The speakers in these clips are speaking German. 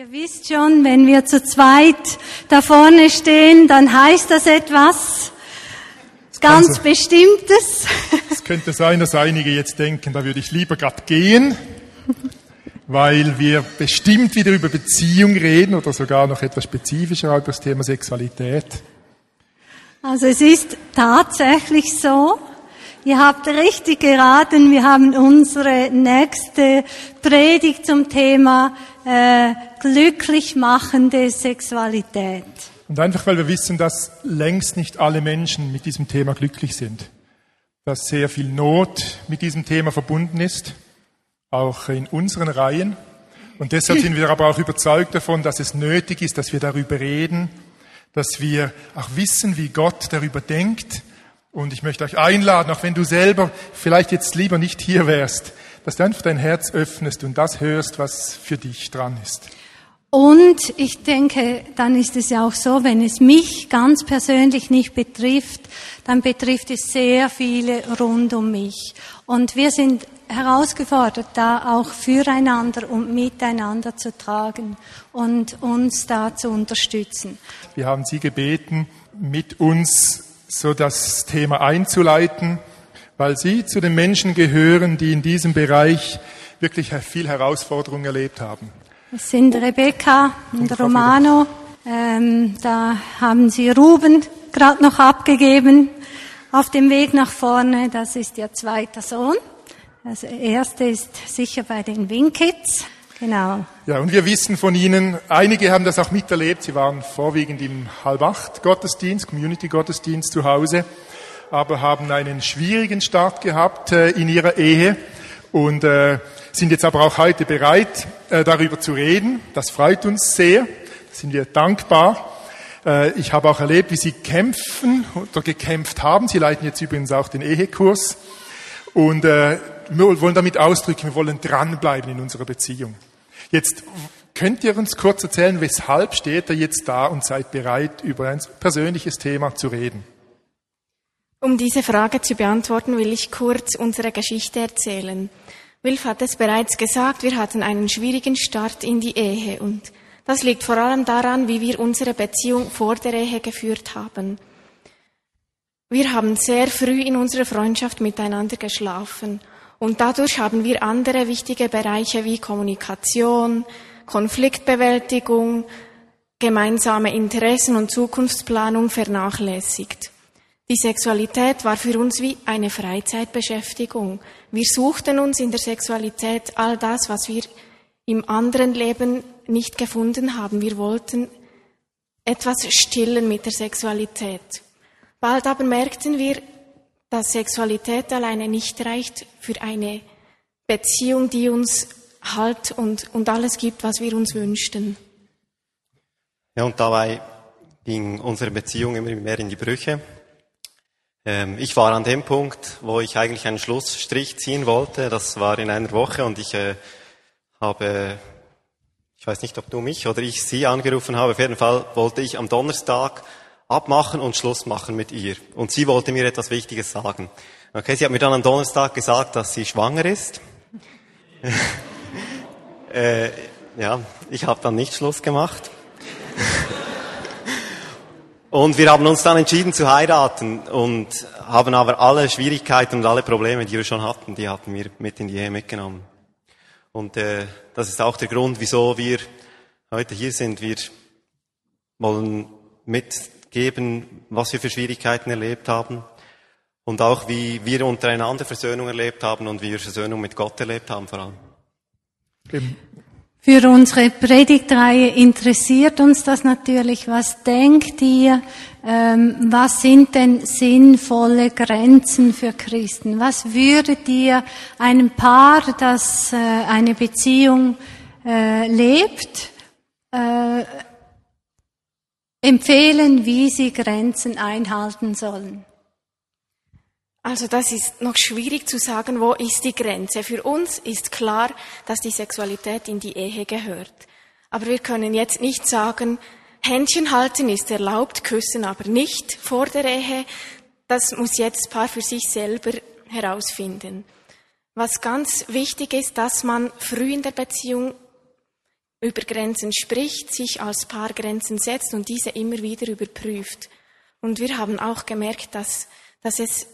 Ihr wisst schon, wenn wir zu zweit da vorne stehen, dann heißt das etwas ganz Also- Bestimmtes. Es könnte sein, dass einige jetzt denken, da würde ich lieber grad gehen, weil wir bestimmt wieder über Beziehung reden oder sogar noch etwas spezifischer über das Thema Sexualität. Also es ist tatsächlich so. Ihr habt richtig geraten. Wir haben unsere nächste Predigt zum Thema äh, glücklich machende Sexualität. Und einfach, weil wir wissen, dass längst nicht alle Menschen mit diesem Thema glücklich sind. Dass sehr viel Not mit diesem Thema verbunden ist, auch in unseren Reihen. Und deshalb sind wir aber auch überzeugt davon, dass es nötig ist, dass wir darüber reden, dass wir auch wissen, wie Gott darüber denkt. Und ich möchte euch einladen, auch wenn du selber vielleicht jetzt lieber nicht hier wärst, dass du einfach dein Herz öffnest und das hörst, was für dich dran ist. Und ich denke, dann ist es ja auch so, wenn es mich ganz persönlich nicht betrifft, dann betrifft es sehr viele rund um mich. Und wir sind herausgefordert, da auch füreinander und miteinander zu tragen und uns da zu unterstützen. Wir haben Sie gebeten, mit uns so das Thema einzuleiten, weil Sie zu den Menschen gehören, die in diesem Bereich wirklich viel Herausforderung erlebt haben. Es sind Rebecca und. Romano. Ähm, da haben sie Ruben gerade noch abgegeben auf dem Weg nach vorne. Das ist ihr zweiter Sohn. Das erste ist sicher bei den Winkids. Genau. Ja, und wir wissen von Ihnen, einige haben das auch miterlebt, Sie waren vorwiegend im halbacht Gottesdienst, Community Gottesdienst zu Hause, aber haben einen schwierigen Start gehabt äh, in ihrer Ehe und äh, sind jetzt aber auch heute bereit, äh, darüber zu reden. Das freut uns sehr, da sind wir dankbar. Äh, ich habe auch erlebt, wie Sie kämpfen oder gekämpft haben. Sie leiten jetzt übrigens auch den Ehekurs. Und äh, wir wollen damit ausdrücken, wir wollen dranbleiben in unserer Beziehung. Jetzt könnt ihr uns kurz erzählen, weshalb steht ihr jetzt da und seid bereit, über ein persönliches Thema zu reden? Um diese Frage zu beantworten, will ich kurz unsere Geschichte erzählen. Wilf hat es bereits gesagt, wir hatten einen schwierigen Start in die Ehe und das liegt vor allem daran, wie wir unsere Beziehung vor der Ehe geführt haben. Wir haben sehr früh in unserer Freundschaft miteinander geschlafen und dadurch haben wir andere wichtige Bereiche wie Kommunikation, Konfliktbewältigung, gemeinsame Interessen und Zukunftsplanung vernachlässigt. Die Sexualität war für uns wie eine Freizeitbeschäftigung. Wir suchten uns in der Sexualität all das, was wir im anderen Leben nicht gefunden haben. Wir wollten etwas stillen mit der Sexualität. Bald aber merkten wir, dass Sexualität alleine nicht reicht für eine Beziehung, die uns Halt und, und alles gibt, was wir uns wünschten. Ja, und dabei ging unsere Beziehung immer mehr in die Brüche. Ähm, ich war an dem Punkt, wo ich eigentlich einen Schlussstrich ziehen wollte. Das war in einer Woche und ich äh, habe, ich weiß nicht, ob du mich oder ich sie angerufen habe. Auf jeden Fall wollte ich am Donnerstag abmachen und Schluss machen mit ihr. Und sie wollte mir etwas Wichtiges sagen. Okay, sie hat mir dann am Donnerstag gesagt, dass sie schwanger ist. äh, ja, ich habe dann nicht Schluss gemacht. Und wir haben uns dann entschieden zu heiraten und haben aber alle Schwierigkeiten und alle Probleme, die wir schon hatten, die hatten wir mit in die Ehe mitgenommen. Und äh, das ist auch der Grund, wieso wir heute hier sind. Wir wollen mitgeben, was wir für Schwierigkeiten erlebt haben und auch wie wir untereinander Versöhnung erlebt haben und wie wir Versöhnung mit Gott erlebt haben vor allem. Für unsere Predigtreihe interessiert uns das natürlich. Was denkt ihr? Ähm, was sind denn sinnvolle Grenzen für Christen? Was würdet ihr einem Paar, das äh, eine Beziehung äh, lebt, äh, empfehlen, wie sie Grenzen einhalten sollen? Also das ist noch schwierig zu sagen, wo ist die Grenze. Für uns ist klar, dass die Sexualität in die Ehe gehört. Aber wir können jetzt nicht sagen, Händchen halten ist erlaubt, küssen aber nicht vor der Ehe. Das muss jetzt Paar für sich selber herausfinden. Was ganz wichtig ist, dass man früh in der Beziehung über Grenzen spricht, sich als Paar Grenzen setzt und diese immer wieder überprüft. Und wir haben auch gemerkt, dass, dass es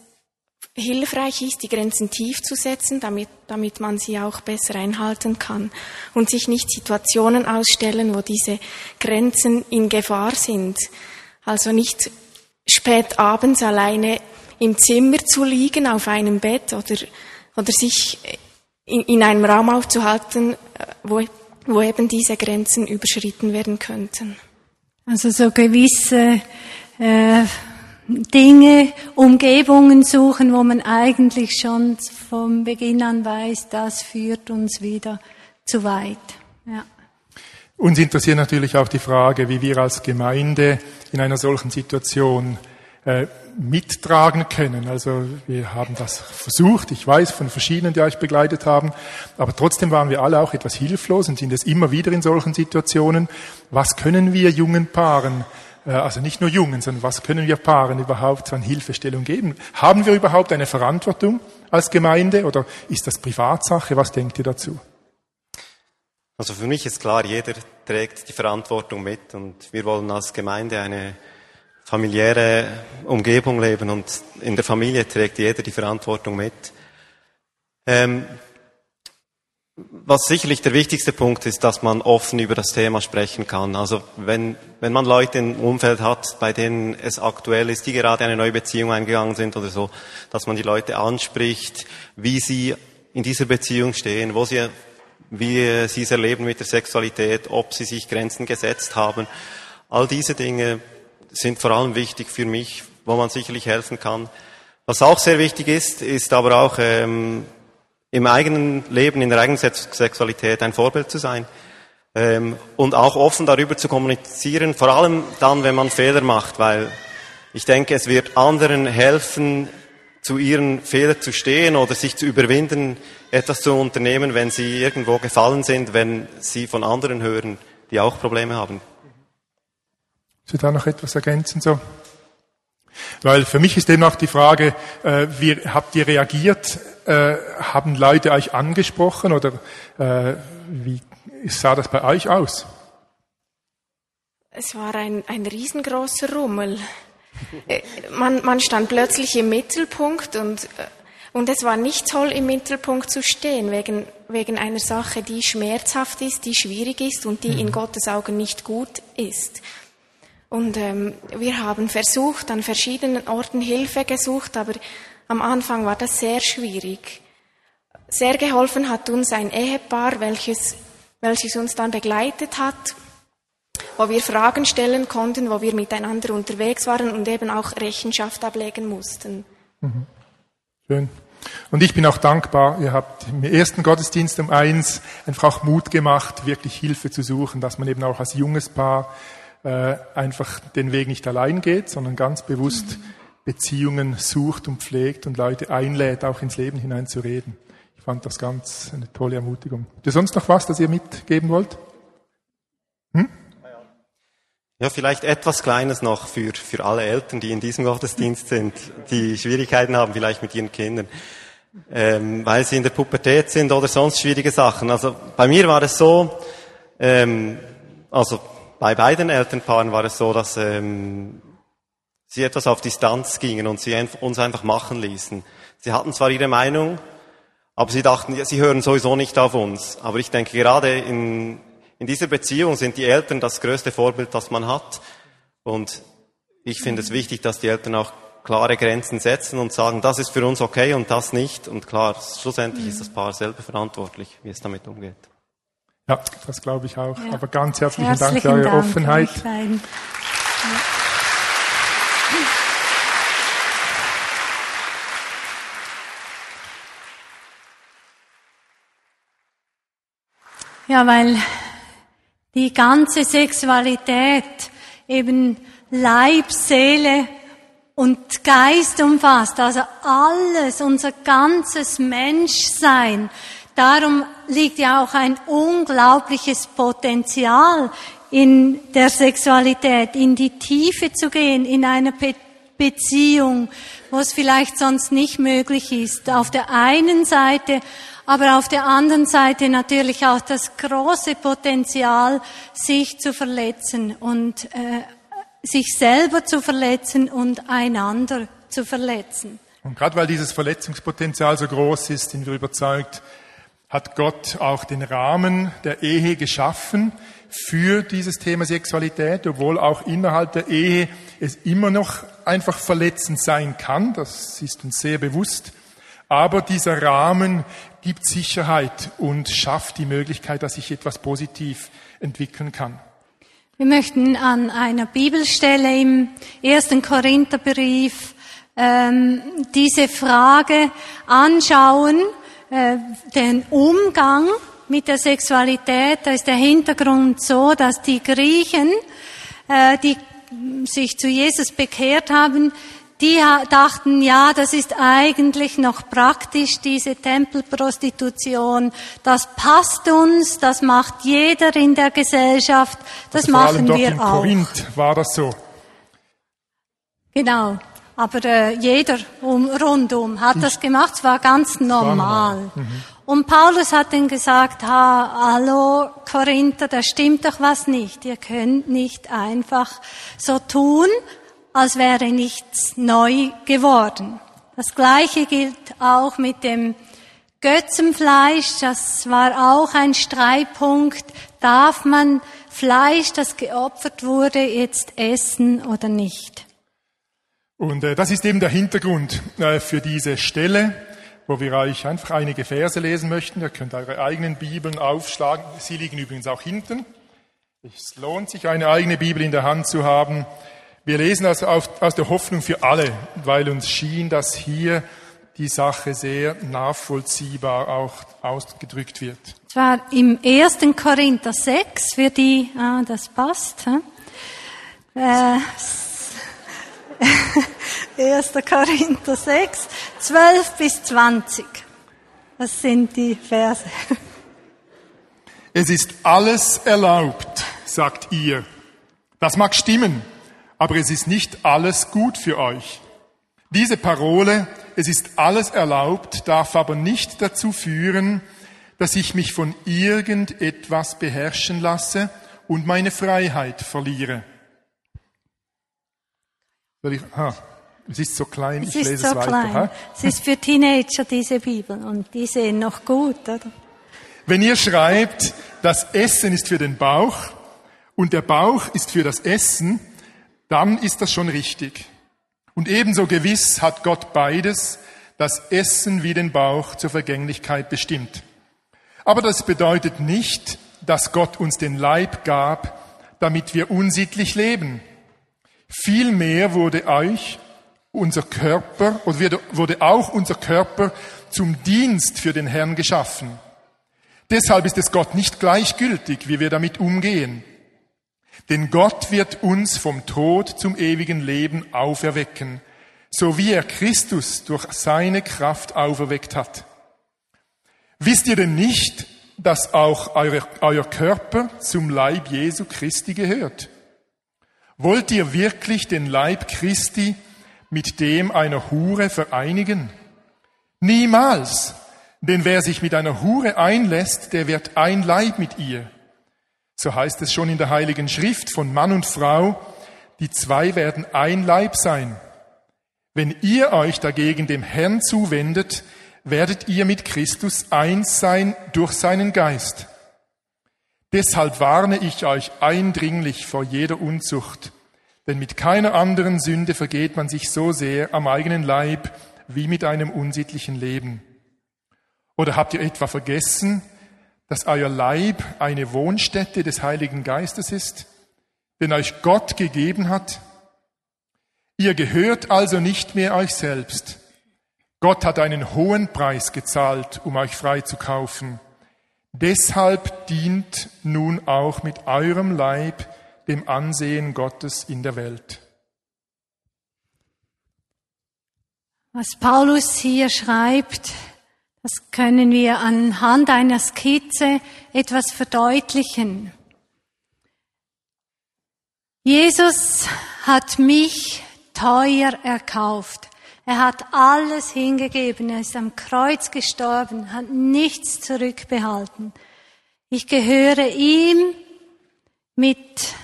hilfreich ist, die Grenzen tief zu setzen, damit, damit man sie auch besser einhalten kann und sich nicht Situationen ausstellen, wo diese Grenzen in Gefahr sind. Also nicht spät abends alleine im Zimmer zu liegen auf einem Bett oder, oder sich in, in einem Raum aufzuhalten, wo, wo eben diese Grenzen überschritten werden könnten. Also so gewisse äh, Dinge, Umgebungen suchen, wo man eigentlich schon vom Beginn an weiß, das führt uns wieder zu weit. Ja. Uns interessiert natürlich auch die Frage, wie wir als Gemeinde in einer solchen Situation äh, mittragen können. Also wir haben das versucht, ich weiß von verschiedenen, die euch begleitet haben, aber trotzdem waren wir alle auch etwas hilflos und sind es immer wieder in solchen Situationen. Was können wir jungen Paaren also nicht nur Jungen, sondern was können wir Paaren überhaupt an Hilfestellung geben? Haben wir überhaupt eine Verantwortung als Gemeinde oder ist das Privatsache? Was denkt ihr dazu? Also für mich ist klar, jeder trägt die Verantwortung mit und wir wollen als Gemeinde eine familiäre Umgebung leben und in der Familie trägt jeder die Verantwortung mit. Ähm, was sicherlich der wichtigste Punkt ist, dass man offen über das Thema sprechen kann. Also wenn, wenn man Leute im Umfeld hat, bei denen es aktuell ist, die gerade eine neue Beziehung eingegangen sind oder so, dass man die Leute anspricht, wie sie in dieser Beziehung stehen, wo sie, wie sie es erleben mit der Sexualität, ob sie sich Grenzen gesetzt haben. All diese Dinge sind vor allem wichtig für mich, wo man sicherlich helfen kann. Was auch sehr wichtig ist, ist aber auch ähm, im eigenen Leben, in der eigenen Sexualität ein Vorbild zu sein ähm, und auch offen darüber zu kommunizieren, vor allem dann, wenn man Fehler macht, weil ich denke, es wird anderen helfen, zu ihren Fehlern zu stehen oder sich zu überwinden, etwas zu unternehmen, wenn sie irgendwo gefallen sind, wenn sie von anderen hören, die auch Probleme haben. Sie da noch etwas ergänzen so? Weil für mich ist eben auch die Frage, äh, wie habt ihr reagiert? Äh, haben Leute euch angesprochen oder äh, wie sah das bei euch aus? Es war ein, ein riesengroßer Rummel. Äh, man, man stand plötzlich im Mittelpunkt und, äh, und es war nicht toll, im Mittelpunkt zu stehen, wegen, wegen einer Sache, die schmerzhaft ist, die schwierig ist und die mhm. in Gottes Augen nicht gut ist. Und ähm, wir haben versucht, an verschiedenen Orten Hilfe gesucht, aber am Anfang war das sehr schwierig. Sehr geholfen hat uns ein Ehepaar, welches, welches uns dann begleitet hat, wo wir Fragen stellen konnten, wo wir miteinander unterwegs waren und eben auch Rechenschaft ablegen mussten. Mhm. Schön. Und ich bin auch dankbar, ihr habt im ersten Gottesdienst um eins einfach Mut gemacht, wirklich Hilfe zu suchen, dass man eben auch als junges Paar äh, einfach den Weg nicht allein geht, sondern ganz bewusst Beziehungen sucht und pflegt und Leute einlädt, auch ins Leben hinein zu reden. Ich fand das ganz eine tolle Ermutigung. Habt ihr sonst noch was, das ihr mitgeben wollt? Hm? Ja, vielleicht etwas Kleines noch für, für alle Eltern, die in diesem Gottesdienst sind, die Schwierigkeiten haben vielleicht mit ihren Kindern, ähm, weil sie in der Pubertät sind oder sonst schwierige Sachen. Also bei mir war es so, ähm, also bei beiden Elternpaaren war es so, dass ähm, sie etwas auf Distanz gingen und sie uns einfach machen ließen. Sie hatten zwar ihre Meinung, aber sie dachten, ja, sie hören sowieso nicht auf uns. Aber ich denke, gerade in, in dieser Beziehung sind die Eltern das größte Vorbild, das man hat. Und ich finde es wichtig, dass die Eltern auch klare Grenzen setzen und sagen, das ist für uns okay und das nicht. Und klar, schlussendlich ist das Paar selber verantwortlich, wie es damit umgeht. Ja, das glaube ich auch. Ja. Aber ganz herzlichen, herzlichen Dank für eure Dank Offenheit. Ja, weil die ganze Sexualität eben Leib, Seele und Geist umfasst, also alles, unser ganzes Menschsein. Darum liegt ja auch ein unglaubliches Potenzial in der Sexualität, in die Tiefe zu gehen, in einer Be Beziehung, wo es vielleicht sonst nicht möglich ist. Auf der einen Seite, aber auf der anderen Seite natürlich auch das große Potenzial, sich zu verletzen und äh, sich selber zu verletzen und einander zu verletzen. Und gerade weil dieses Verletzungspotenzial so groß ist, sind wir überzeugt, hat Gott auch den Rahmen der Ehe geschaffen für dieses Thema Sexualität, obwohl auch innerhalb der Ehe es immer noch einfach verletzend sein kann. Das ist uns sehr bewusst. Aber dieser Rahmen gibt Sicherheit und schafft die Möglichkeit, dass sich etwas positiv entwickeln kann. Wir möchten an einer Bibelstelle im ersten Korintherbrief ähm, diese Frage anschauen, äh, den Umgang mit der Sexualität. Da ist der Hintergrund so, dass die Griechen, äh, die sich zu Jesus bekehrt haben, die dachten, ja, das ist eigentlich noch praktisch, diese Tempelprostitution. Das passt uns, das macht jeder in der Gesellschaft, das also machen wir in auch. Korinth war das so. Genau. Aber äh, jeder um, rundum hat das gemacht, es war ganz normal. Mhm. Und Paulus hat dann gesagt, ha, hallo Korinther, da stimmt doch was nicht. Ihr könnt nicht einfach so tun, als wäre nichts neu geworden. Das Gleiche gilt auch mit dem Götzenfleisch. Das war auch ein Streitpunkt. Darf man Fleisch, das geopfert wurde, jetzt essen oder nicht? Und äh, das ist eben der Hintergrund äh, für diese Stelle, wo wir euch einfach einige Verse lesen möchten. Ihr könnt eure eigenen Bibeln aufschlagen. Sie liegen übrigens auch hinten. Es lohnt sich, eine eigene Bibel in der Hand zu haben. Wir lesen also aus der Hoffnung für alle, weil uns schien, dass hier die Sache sehr nachvollziehbar auch ausgedrückt wird. Zwar im 1. Korinther 6, für die, ah, das passt. Hm? Äh, 1. Korinther 6, 12 bis 20. Das sind die Verse. Es ist alles erlaubt, sagt ihr. Das mag stimmen, aber es ist nicht alles gut für euch. Diese Parole, es ist alles erlaubt, darf aber nicht dazu führen, dass ich mich von irgendetwas beherrschen lasse und meine Freiheit verliere. Ich, ha, es ist so klein, es ich lese so es weiter. Klein. Ha? Es ist für Teenager diese Bibel und die sehen noch gut, oder? Wenn ihr schreibt, das Essen ist für den Bauch und der Bauch ist für das Essen, dann ist das schon richtig. Und ebenso gewiss hat Gott beides, das Essen wie den Bauch zur Vergänglichkeit bestimmt. Aber das bedeutet nicht, dass Gott uns den Leib gab, damit wir unsittlich leben. Vielmehr wurde euch unser Körper, oder wurde auch unser Körper zum Dienst für den Herrn geschaffen. Deshalb ist es Gott nicht gleichgültig, wie wir damit umgehen. Denn Gott wird uns vom Tod zum ewigen Leben auferwecken, so wie er Christus durch seine Kraft auferweckt hat. Wisst ihr denn nicht, dass auch euer, euer Körper zum Leib Jesu Christi gehört? Wollt ihr wirklich den Leib Christi mit dem einer Hure vereinigen? Niemals, denn wer sich mit einer Hure einlässt, der wird ein Leib mit ihr. So heißt es schon in der Heiligen Schrift von Mann und Frau, die zwei werden ein Leib sein. Wenn ihr euch dagegen dem Herrn zuwendet, werdet ihr mit Christus eins sein durch seinen Geist. Deshalb warne ich euch eindringlich vor jeder Unzucht, denn mit keiner anderen Sünde vergeht man sich so sehr am eigenen Leib wie mit einem unsittlichen Leben. Oder habt ihr etwa vergessen, dass euer Leib eine Wohnstätte des Heiligen Geistes ist, den euch Gott gegeben hat? Ihr gehört also nicht mehr euch selbst. Gott hat einen hohen Preis gezahlt, um euch frei zu kaufen. Deshalb dient nun auch mit eurem Leib dem Ansehen Gottes in der Welt. Was Paulus hier schreibt, das können wir anhand einer Skizze etwas verdeutlichen. Jesus hat mich teuer erkauft. Er hat alles hingegeben. Er ist am Kreuz gestorben, hat nichts zurückbehalten. Ich gehöre ihm mit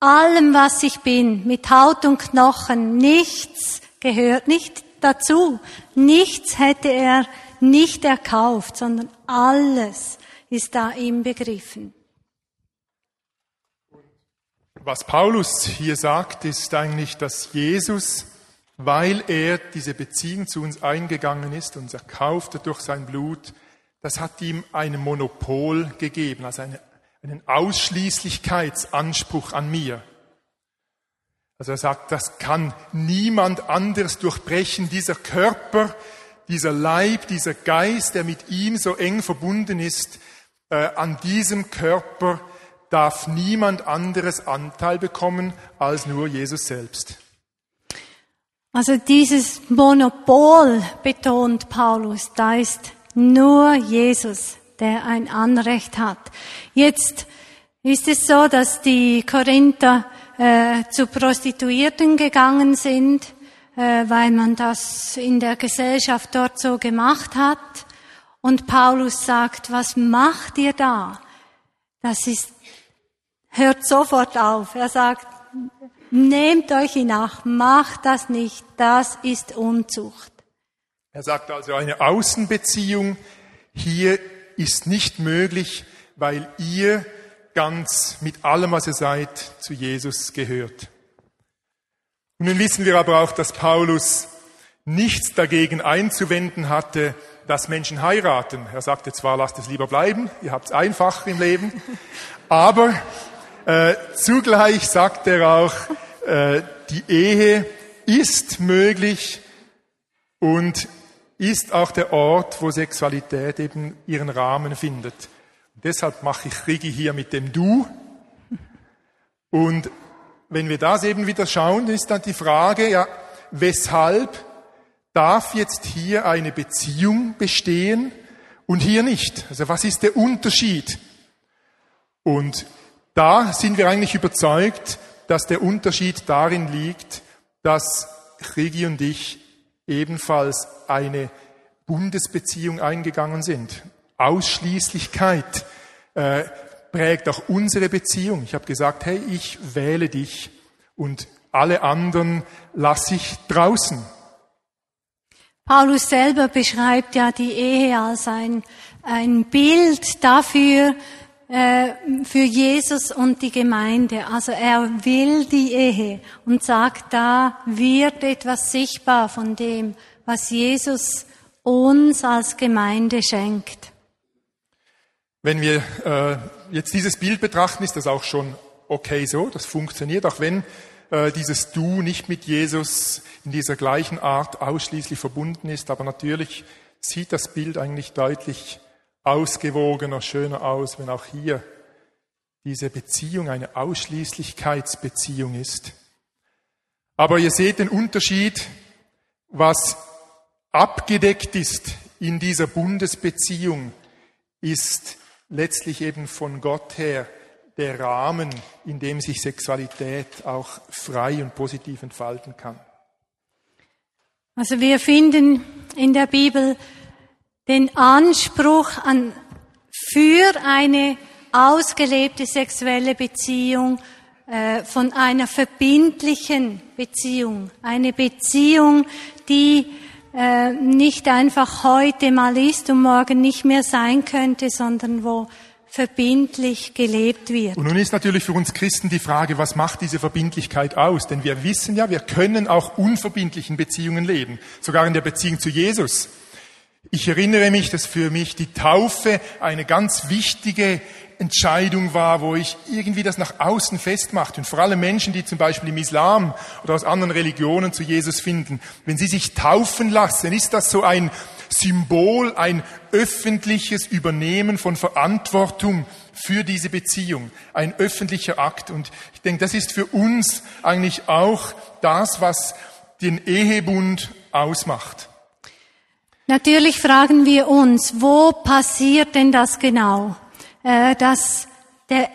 allem, was ich bin, mit Haut und Knochen. Nichts gehört nicht dazu. Nichts hätte er nicht erkauft, sondern alles ist da ihm begriffen. Was Paulus hier sagt, ist eigentlich, dass Jesus, weil er diese Beziehung zu uns eingegangen ist, uns erkauft durch sein Blut, das hat ihm ein Monopol gegeben, also eine, einen Ausschließlichkeitsanspruch an mir. Also er sagt, das kann niemand anders durchbrechen, dieser Körper, dieser Leib, dieser Geist, der mit ihm so eng verbunden ist, äh, an diesem Körper darf niemand anderes Anteil bekommen als nur Jesus selbst. Also dieses Monopol betont Paulus, da ist nur Jesus, der ein Anrecht hat. Jetzt ist es so, dass die Korinther äh, zu Prostituierten gegangen sind, weil man das in der Gesellschaft dort so gemacht hat. Und Paulus sagt, was macht ihr da? Das ist hört sofort auf. Er sagt, nehmt euch in Acht, macht das nicht, das ist Unzucht. Er sagt also, eine Außenbeziehung hier ist nicht möglich, weil ihr ganz mit allem, was ihr seid, zu Jesus gehört. Und nun wissen wir aber auch, dass Paulus nichts dagegen einzuwenden hatte, dass Menschen heiraten. Er sagte zwar, lasst es lieber bleiben, ihr habt es einfach im Leben, aber äh, zugleich sagt er auch, äh, die Ehe ist möglich und ist auch der Ort, wo Sexualität eben ihren Rahmen findet. Deshalb mache ich Rigi hier mit dem Du. Und wenn wir das eben wieder schauen, ist dann die Frage, ja, weshalb darf jetzt hier eine Beziehung bestehen und hier nicht? Also was ist der Unterschied? Und da sind wir eigentlich überzeugt, dass der Unterschied darin liegt, dass Rigi und ich ebenfalls eine Bundesbeziehung eingegangen sind. Ausschließlichkeit äh, prägt auch unsere Beziehung. Ich habe gesagt, hey, ich wähle dich und alle anderen lasse ich draußen. Paulus selber beschreibt ja die Ehe als ein, ein Bild dafür, äh, für Jesus und die Gemeinde. Also er will die Ehe und sagt, da wird etwas sichtbar von dem, was Jesus uns als Gemeinde schenkt. Wenn wir äh, jetzt dieses Bild betrachten, ist das auch schon okay so, das funktioniert, auch wenn äh, dieses Du nicht mit Jesus in dieser gleichen Art ausschließlich verbunden ist, aber natürlich sieht das Bild eigentlich deutlich ausgewogener, schöner aus, wenn auch hier diese Beziehung eine Ausschließlichkeitsbeziehung ist. Aber ihr seht den Unterschied, was abgedeckt ist in dieser Bundesbeziehung, ist letztlich eben von Gott her der Rahmen, in dem sich Sexualität auch frei und positiv entfalten kann. Also wir finden in der Bibel den Anspruch an, für eine ausgelebte sexuelle Beziehung äh, von einer verbindlichen Beziehung, eine Beziehung, die äh, nicht einfach heute mal ist und morgen nicht mehr sein könnte, sondern wo verbindlich gelebt wird. Und nun ist natürlich für uns Christen die Frage, was macht diese Verbindlichkeit aus? Denn wir wissen ja, wir können auch unverbindlichen Beziehungen leben, sogar in der Beziehung zu Jesus. Ich erinnere mich, dass für mich die Taufe eine ganz wichtige Entscheidung war, wo ich irgendwie das nach außen festmachte. Und vor allem Menschen, die zum Beispiel im Islam oder aus anderen Religionen zu Jesus finden, wenn sie sich taufen lassen, ist das so ein Symbol, ein öffentliches Übernehmen von Verantwortung für diese Beziehung, ein öffentlicher Akt. Und ich denke, das ist für uns eigentlich auch das, was den Ehebund ausmacht. Natürlich fragen wir uns, wo passiert denn das genau, dass der,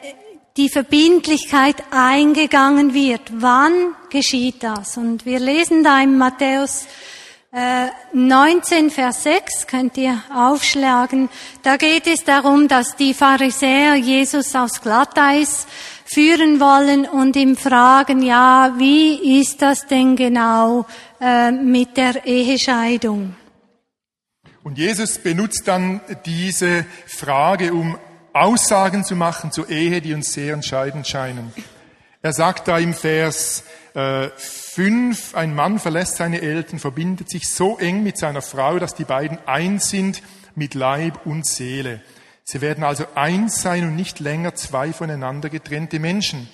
die Verbindlichkeit eingegangen wird? Wann geschieht das? Und wir lesen da im Matthäus Äh, 19 Vers 6 könnt ihr aufschlagen. Da geht es darum, dass die Pharisäer Jesus aufs Glatteis führen wollen und ihm fragen, ja, wie ist das denn genau äh, mit der Ehescheidung? Und Jesus benutzt dann diese Frage, um Aussagen zu machen zur Ehe, die uns sehr entscheidend scheinen. Er sagt da im Vers äh, 5, ein Mann verlässt seine Eltern, verbindet sich so eng mit seiner Frau, dass die beiden eins sind mit Leib und Seele. Sie werden also eins sein und nicht länger zwei voneinander getrennte Menschen.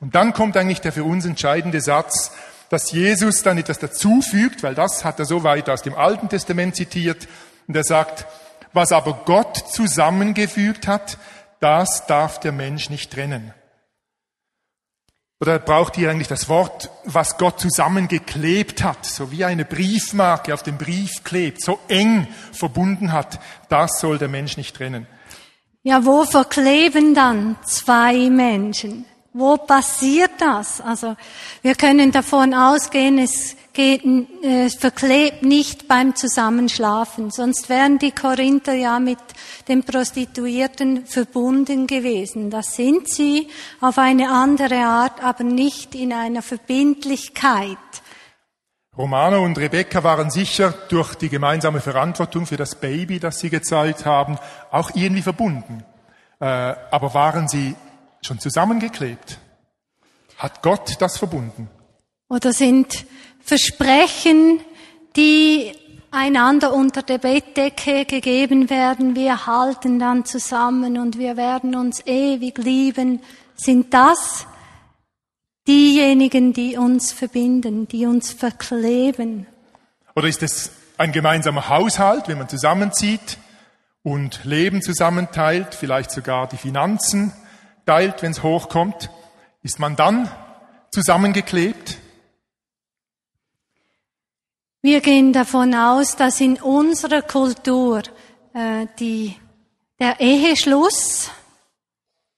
Und dann kommt eigentlich der für uns entscheidende Satz, dass Jesus dann etwas dazufügt, weil das hat er so weit aus dem Alten Testament zitiert, und er sagt, was aber Gott zusammengefügt hat, das darf der Mensch nicht trennen. Oder braucht hier eigentlich das Wort, was Gott zusammengeklebt hat, so wie eine Briefmarke auf dem Brief klebt, so eng verbunden hat, das soll der Mensch nicht trennen. Ja, wo verkleben dann zwei Menschen? Wo passiert das? Also wir können davon ausgehen, es geht, äh, es verklebt nicht beim Zusammenschlafen, sonst wären die Korinther ja mit den Prostituierten verbunden gewesen. Das sind sie auf eine andere Art, aber nicht in einer Verbindlichkeit. Romano und Rebecca waren sicher durch die gemeinsame Verantwortung für das Baby, das sie gezeugt haben, auch irgendwie verbunden. Äh, aber waren sie schon zusammengeklebt? Hat Gott das verbunden? Oder sind Versprechen, die einander unter der Bettdecke gegeben werden, wir halten dann zusammen und wir werden uns ewig lieben, sind das diejenigen, die uns verbinden, die uns verkleben? Oder ist es ein gemeinsamer Haushalt, wenn man zusammenzieht und Leben zusammenteilt, vielleicht sogar die Finanzen teilt, wenn es hochkommt? Ist man dann zusammengeklebt? Wir gehen davon aus, dass in unserer Kultur äh, die, der Eheschluss,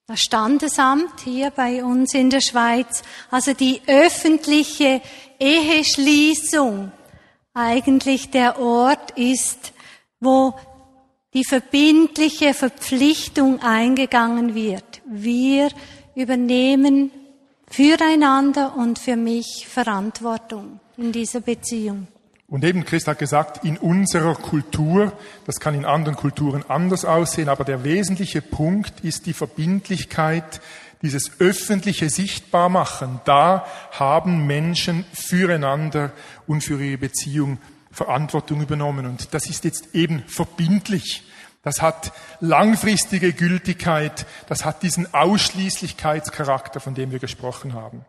das Standesamt hier bei uns in der Schweiz, also die öffentliche Eheschließung eigentlich der Ort ist, wo die verbindliche Verpflichtung eingegangen wird. Wir übernehmen füreinander und für mich Verantwortung in dieser Beziehung. Und eben, Christ hat gesagt, in unserer Kultur, das kann in anderen Kulturen anders aussehen, aber der wesentliche Punkt ist die Verbindlichkeit, dieses öffentliche Sichtbarmachen. Da haben Menschen füreinander und für ihre Beziehung Verantwortung übernommen. Und das ist jetzt eben verbindlich. Das hat langfristige Gültigkeit. Das hat diesen Ausschließlichkeitscharakter, von dem wir gesprochen haben.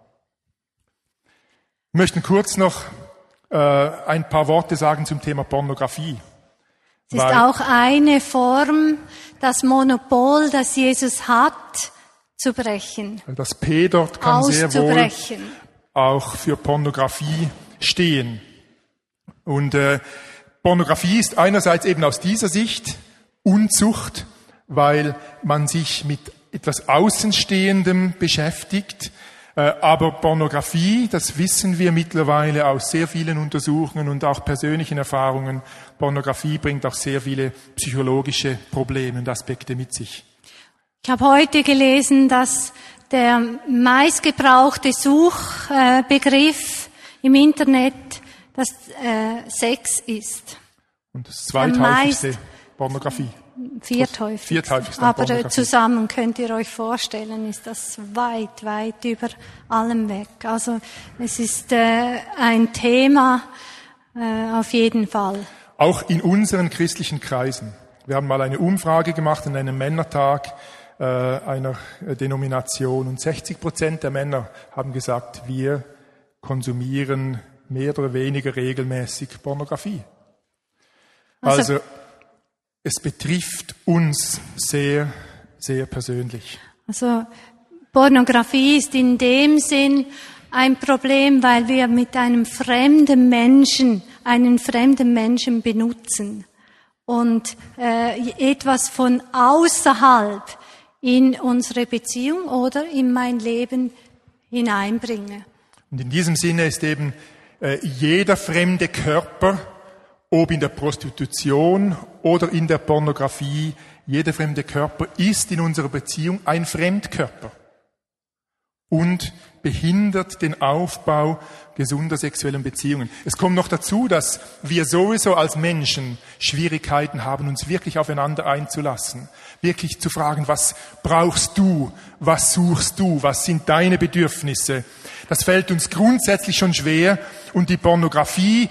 Wir möchten kurz noch äh, ein paar Worte sagen zum Thema Pornografie. Es ist auch eine Form, das Monopol, das Jesus hat, zu brechen. Das P dort kann sehr wohl auch für Pornografie stehen. Und äh, Pornografie ist einerseits eben aus dieser Sicht Unzucht, weil man sich mit etwas Außenstehendem beschäftigt, äh, aber Pornografie, das wissen wir mittlerweile aus sehr vielen Untersuchungen und auch persönlichen Erfahrungen, Pornografie bringt auch sehr viele psychologische Probleme und Aspekte mit sich. Ich habe heute gelesen, dass der meistgebrauchte Suchbegriff im Internet das äh, Sex ist. Und das zweithäufigste Pornografie. Vierthäufig. Vierthäufig Aber zusammen könnt ihr euch vorstellen, ist das weit, weit über allem weg. Also es ist äh, ein Thema äh, auf jeden Fall. Auch in unseren christlichen Kreisen. Wir haben mal eine Umfrage gemacht in einem Männertag äh, einer Denomination und 60 Prozent der Männer haben gesagt, wir konsumieren mehr oder weniger regelmäßig Pornografie. Also, also es betrifft uns sehr, sehr persönlich. Also Pornografie ist in dem Sinn ein Problem, weil wir mit einem fremden Menschen einen fremden Menschen benutzen und äh, etwas von außerhalb in unsere Beziehung oder in mein Leben hineinbringe. Und in diesem Sinne ist eben jeder fremde Körper ob in der Prostitution oder in der Pornografie, jeder fremde Körper ist in unserer Beziehung ein Fremdkörper und behindert den Aufbau gesunder sexuellen Beziehungen. Es kommt noch dazu, dass wir sowieso als Menschen Schwierigkeiten haben, uns wirklich aufeinander einzulassen, wirklich zu fragen, was brauchst du, was suchst du, was sind deine Bedürfnisse. Das fällt uns grundsätzlich schon schwer und die Pornografie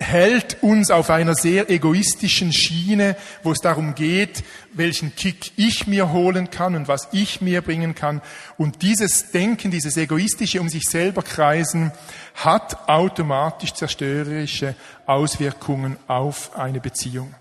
hält uns auf einer sehr egoistischen Schiene, wo es darum geht, welchen Kick ich mir holen kann und was ich mir bringen kann. Und dieses Denken, dieses egoistische um sich selber kreisen, hat automatisch zerstörerische Auswirkungen auf eine Beziehung.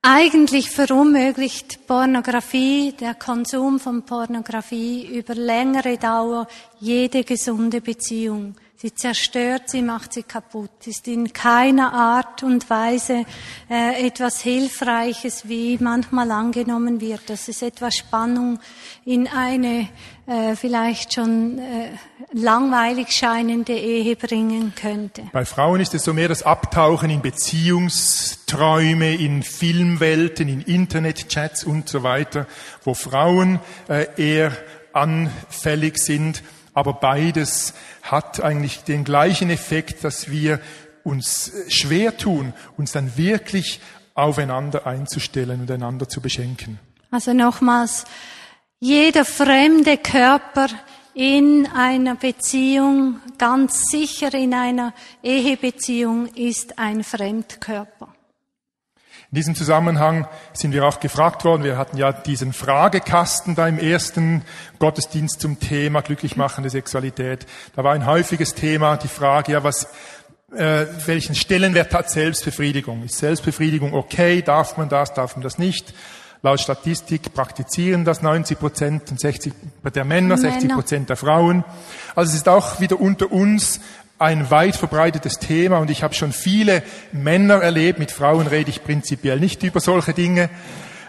Eigentlich verunmöglicht Pornografie, der Konsum von Pornografie über längere Dauer jede gesunde Beziehung. Sie zerstört sie, macht sie kaputt. Ist in keiner Art und Weise äh, etwas Hilfreiches, wie manchmal angenommen wird, dass es etwas Spannung in eine äh, vielleicht schon äh, langweilig scheinende Ehe bringen könnte. Bei Frauen ist es so mehr das Abtauchen in Beziehungsträume, in Filmwelten, in Internetchats und so weiter, wo Frauen äh, eher anfällig sind aber beides hat eigentlich den gleichen Effekt, dass wir uns schwer tun, uns dann wirklich aufeinander einzustellen und einander zu beschenken. Also nochmals, jeder fremde Körper in einer Beziehung, ganz sicher in einer Ehebeziehung, ist ein Fremdkörper. In diesem Zusammenhang sind wir auch gefragt worden, wir hatten ja diesen Fragekasten da im ersten Gottesdienst zum Thema glücklichmachende Sexualität. Da war ein häufiges Thema die Frage, ja, was, äh, welchen Stellenwert hat Selbstbefriedigung? Ist Selbstbefriedigung okay? Darf man das? Darf man das nicht? Laut Statistik praktizieren das 90 Prozent und 60 der Männer, 60 Prozent der Frauen. Also es ist auch wieder unter uns ein weit verbreitetes Thema und ich habe schon viele Männer erlebt, mit Frauen rede ich prinzipiell nicht über solche Dinge,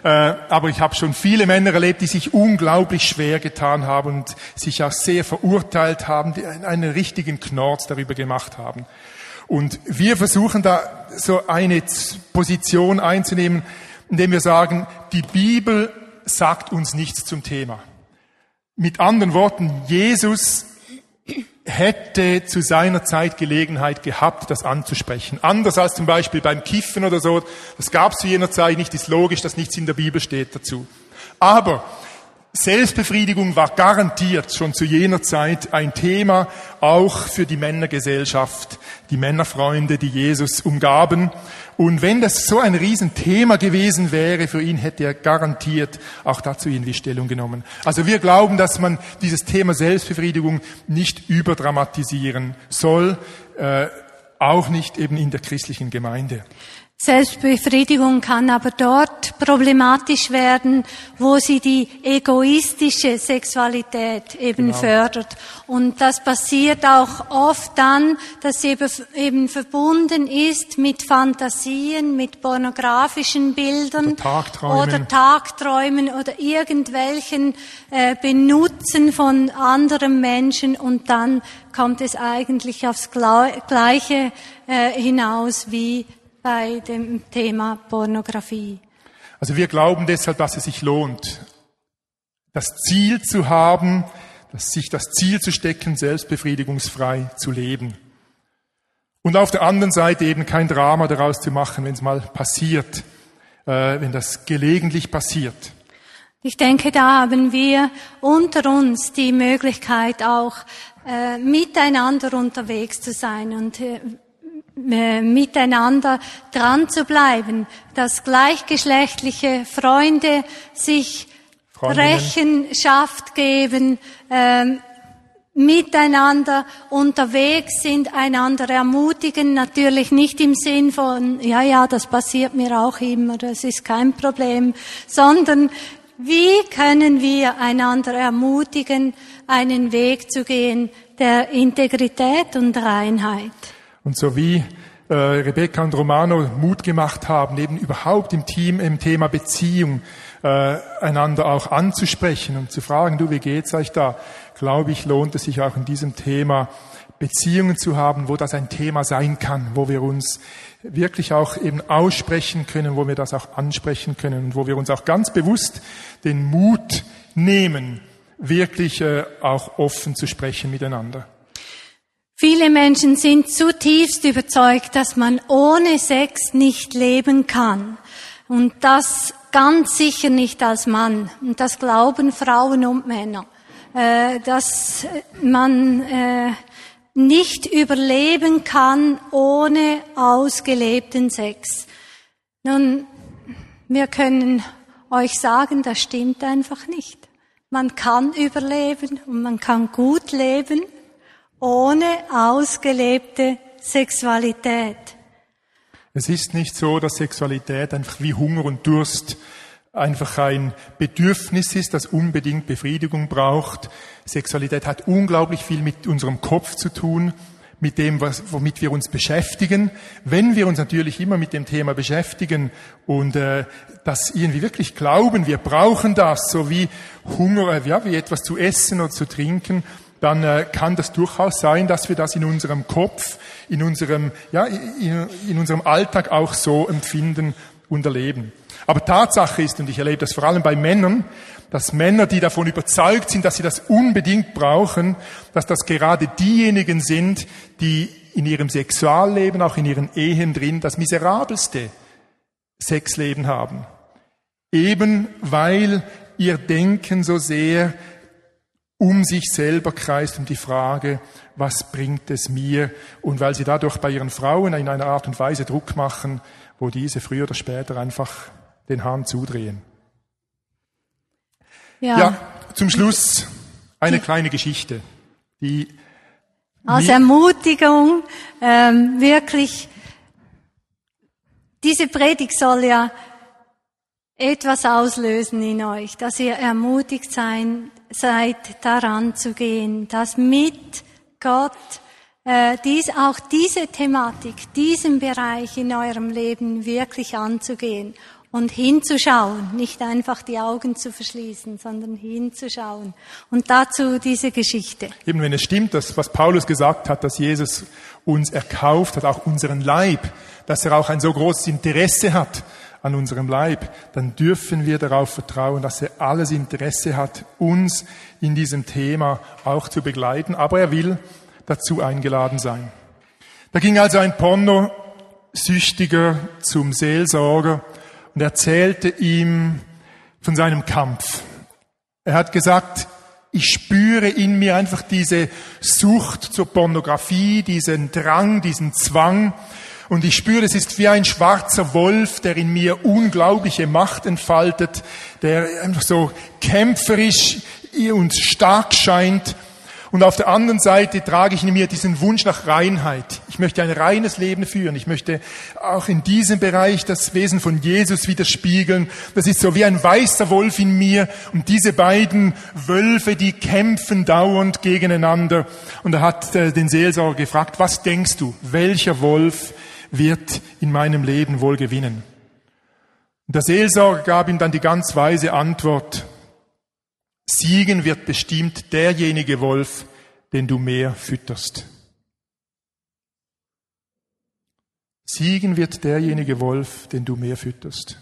äh, aber ich habe schon viele Männer erlebt, die sich unglaublich schwer getan haben und sich auch sehr verurteilt haben, die einen richtigen Knorz darüber gemacht haben. Und wir versuchen da so eine Position einzunehmen, indem wir sagen, die Bibel sagt uns nichts zum Thema. Mit anderen Worten, Jesus hätte zu seiner Zeit Gelegenheit gehabt, das anzusprechen. Anders als zum Beispiel beim Kiffen oder so. Das gab es zu jener Zeit nicht, ist logisch, dass nichts in der Bibel steht dazu. Aber Selbstbefriedigung war garantiert schon zu jener Zeit ein Thema, auch für die Männergesellschaft, die Männerfreunde, die Jesus umgaben. Und wenn das so ein Riesenthema gewesen wäre für ihn, hätte er garantiert auch dazu irgendwie Stellung genommen. Also wir glauben, dass man dieses Thema Selbstbefriedigung nicht überdramatisieren soll, äh, auch nicht eben in der christlichen Gemeinde. Selbstbefriedigung kann aber dort problematisch werden, wo sie die egoistische Sexualität eben genau. fördert. Und das passiert auch oft dann, dass sie eben verbunden ist mit Fantasien, mit pornografischen Bildern oder Tagträumen oder, Tagträumen oder irgendwelchen äh, Benutzen von anderen Menschen und dann kommt es eigentlich aufs Gleiche äh, hinaus wie bei dem Thema Pornografie. Also wir glauben deshalb, dass es sich lohnt, das Ziel zu haben, dass sich das Ziel zu stecken, selbstbefriedigungsfrei zu leben. Und auf der anderen Seite eben kein Drama daraus zu machen, wenn es mal passiert, äh, wenn das gelegentlich passiert. Ich denke, da haben wir unter uns die Möglichkeit auch äh, miteinander unterwegs zu sein und äh, miteinander dran zu bleiben, dass gleichgeschlechtliche Freunde sich Rechenschaft geben, ähm, miteinander unterwegs sind, einander ermutigen, natürlich nicht im Sinn von, ja, ja, das passiert mir auch immer, das ist kein Problem, sondern wie können wir einander ermutigen, einen Weg zu gehen der Integrität und Reinheit? Und so wie äh, Rebecca und Romano Mut gemacht haben, eben überhaupt im Team im Thema Beziehung äh, einander auch anzusprechen und zu fragen, du, wie geht's euch da? glaube ich, lohnt es sich auch in diesem Thema Beziehungen zu haben, wo das ein Thema sein kann, wo wir uns wirklich auch eben aussprechen können, wo wir das auch ansprechen können und wo wir uns auch ganz bewusst den Mut nehmen, wirklich äh, auch offen zu sprechen miteinander. Viele Menschen sind zutiefst überzeugt, dass man ohne Sex nicht leben kann. Und das ganz sicher nicht als Mann. Und das glauben Frauen und Männer. Äh, dass man äh, nicht überleben kann ohne ausgelebten Sex. Nun, wir können euch sagen, das stimmt einfach nicht. Man kann überleben und man kann gut leben ohne ausgelebte Sexualität. Es ist nicht so, dass Sexualität einfach wie Hunger und Durst einfach ein Bedürfnis ist, das unbedingt Befriedigung braucht. Sexualität hat unglaublich viel mit unserem Kopf zu tun, mit dem, was, womit wir uns beschäftigen. Wenn wir uns natürlich immer mit dem Thema beschäftigen und äh, das irgendwie wirklich glauben, wir brauchen das, so wie Hunger, äh, ja, wie etwas zu essen oder zu trinken, dann äh, kann das durchaus sein, dass wir das in unserem Kopf, in unserem, ja, in, in unserem Alltag auch so empfinden und erleben. Aber Tatsache ist, und ich erlebe das vor allem bei Männern, dass Männer, die davon überzeugt sind, dass sie das unbedingt brauchen, dass das gerade diejenigen sind, die in ihrem Sexualleben, auch in ihren Ehen drin, das miserabelste Sexleben haben. Eben weil ihr Denken so sehr um sich selber kreist und die Frage, was bringt es mir? Und weil sie dadurch bei ihren Frauen in einer Art und Weise Druck machen, wo diese früher oder später einfach den Hahn zudrehen. Ja, ja zum Schluss eine kleine Geschichte, die als Ermutigung ähm, wirklich diese Predigt soll ja etwas auslösen in euch, dass ihr ermutigt sein, seid, daran zu gehen, dass mit Gott äh, dies, auch diese Thematik, diesen Bereich in eurem Leben wirklich anzugehen und hinzuschauen, nicht einfach die Augen zu verschließen, sondern hinzuschauen. Und dazu diese Geschichte. Eben wenn es stimmt, dass, was Paulus gesagt hat, dass Jesus uns erkauft hat, auch unseren Leib, dass er auch ein so großes Interesse hat an unserem Leib, dann dürfen wir darauf vertrauen, dass er alles Interesse hat, uns in diesem Thema auch zu begleiten. Aber er will dazu eingeladen sein. Da ging also ein Pornosüchtiger zum Seelsorger und erzählte ihm von seinem Kampf. Er hat gesagt, ich spüre in mir einfach diese Sucht zur Pornografie, diesen Drang, diesen Zwang. Und ich spüre, es ist wie ein schwarzer Wolf, der in mir unglaubliche Macht entfaltet, der einfach so kämpferisch und stark scheint. Und auf der anderen Seite trage ich in mir diesen Wunsch nach Reinheit. Ich möchte ein reines Leben führen. Ich möchte auch in diesem Bereich das Wesen von Jesus widerspiegeln. Das ist so wie ein weißer Wolf in mir. Und diese beiden Wölfe, die kämpfen dauernd gegeneinander. Und er hat äh, den Seelsorger gefragt, was denkst du, welcher Wolf wird in meinem Leben wohl gewinnen? Und der Seelsorger gab ihm dann die ganz weise Antwort, Siegen wird bestimmt derjenige Wolf, den du mehr fütterst. Siegen wird derjenige Wolf, den du mehr fütterst.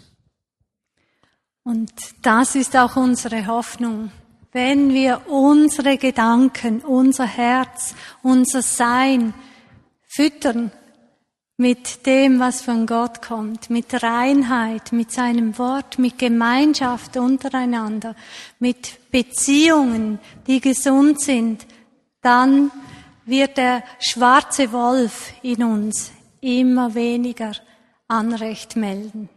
Und das ist auch unsere Hoffnung. Wenn wir unsere Gedanken, unser Herz, unser Sein füttern mit dem, was von Gott kommt, mit Reinheit, mit seinem Wort, mit Gemeinschaft untereinander, mit Beziehungen, die gesund sind, dann wird der schwarze Wolf in uns immer weniger Anrecht melden.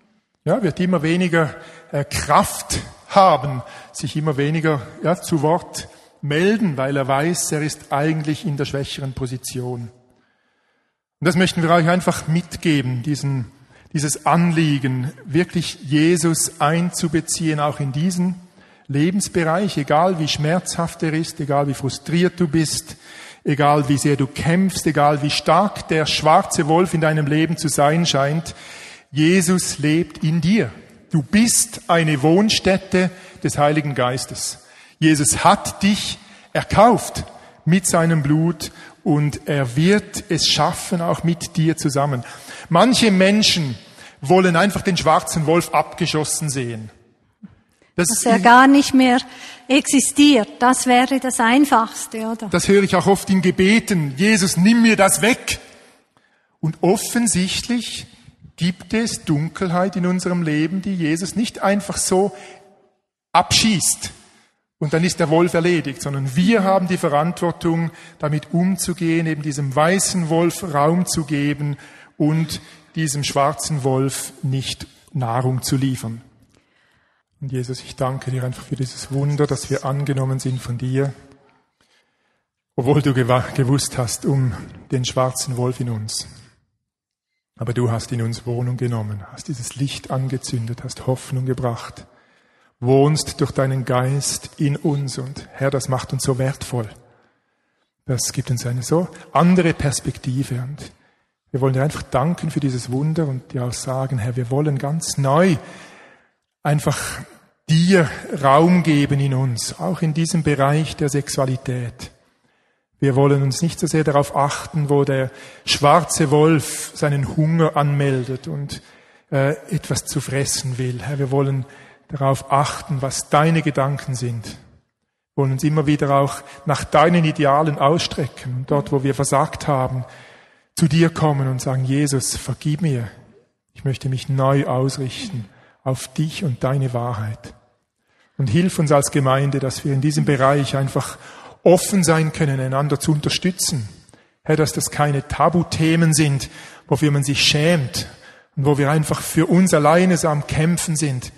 Ja, wird immer weniger äh, Kraft haben, sich immer weniger ja, zu Wort melden, weil er weiß, er ist eigentlich in der schwächeren Position. Und das möchten wir euch einfach mitgeben, diesen, dieses Anliegen, wirklich Jesus einzubeziehen, auch in diesen Lebensbereich, egal wie schmerzhaft er ist, egal wie frustriert du bist, egal wie sehr du kämpfst, egal wie stark der schwarze Wolf in deinem Leben zu sein scheint, Jesus lebt in dir. Du bist eine Wohnstätte des Heiligen Geistes. Jesus hat dich erkauft mit seinem Blut und er wird es schaffen, auch mit dir zusammen. Manche Menschen wollen einfach den schwarzen Wolf abgeschossen sehen. Das dass er gar nicht mehr existiert. Das wäre das Einfachste, oder? Das höre ich auch oft in Gebeten. Jesus, nimm mir das weg. Und offensichtlich gibt es Dunkelheit in unserem Leben, die Jesus nicht einfach so abschießt und dann ist der Wolf erledigt, sondern wir haben die Verantwortung, damit umzugehen, eben diesem weißen Wolf Raum zu geben und diesem schwarzen Wolf nicht Nahrung zu liefern. Und Jesus, ich danke dir einfach für dieses Wunder, dass wir angenommen sind von dir, obwohl du gewusst hast um den schwarzen Wolf in uns. Aber du hast in uns Wohnung genommen, hast dieses Licht angezündet, hast Hoffnung gebracht, wohnst durch deinen Geist in uns und Herr, das macht uns so wertvoll. Das gibt uns eine so andere Perspektive und wir wollen dir einfach danken für dieses Wunder und dir auch sagen, Herr, wir wollen ganz neu einfach dir Raum geben in uns, auch in diesem Bereich der Sexualität. Wir wollen uns nicht so sehr darauf achten, wo der schwarze Wolf seinen Hunger anmeldet und äh, etwas zu fressen will. Herr, wir wollen darauf achten, was deine Gedanken sind. Wir wollen uns immer wieder auch nach deinen Idealen ausstrecken dort, wo wir versagt haben, zu dir kommen und sagen, Jesus, vergib mir. Ich möchte mich neu ausrichten auf dich und deine Wahrheit. Und hilf uns als Gemeinde, dass wir in diesem Bereich einfach offen sein können, einander zu unterstützen. Herr, dass das keine Tabuthemen sind, wofür man sich schämt und wo wir einfach für uns alleine am Kämpfen sind.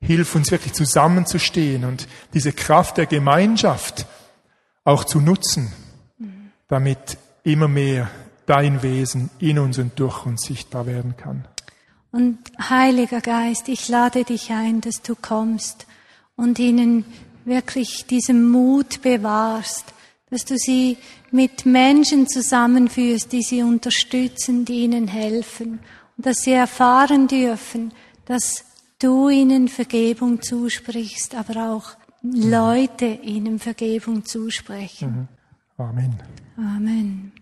Hilf uns wirklich zusammenzustehen und diese Kraft der Gemeinschaft auch zu nutzen, damit immer mehr dein Wesen in uns und durch uns sichtbar werden kann. Und Heiliger Geist, ich lade dich ein, dass du kommst und ihnen wirklich diesen Mut bewahrst, dass du sie mit Menschen zusammenführst, die sie unterstützen, die ihnen helfen und dass sie erfahren dürfen, dass du ihnen Vergebung zusprichst, aber auch Leute ihnen Vergebung zusprechen. Mhm. Amen. Amen.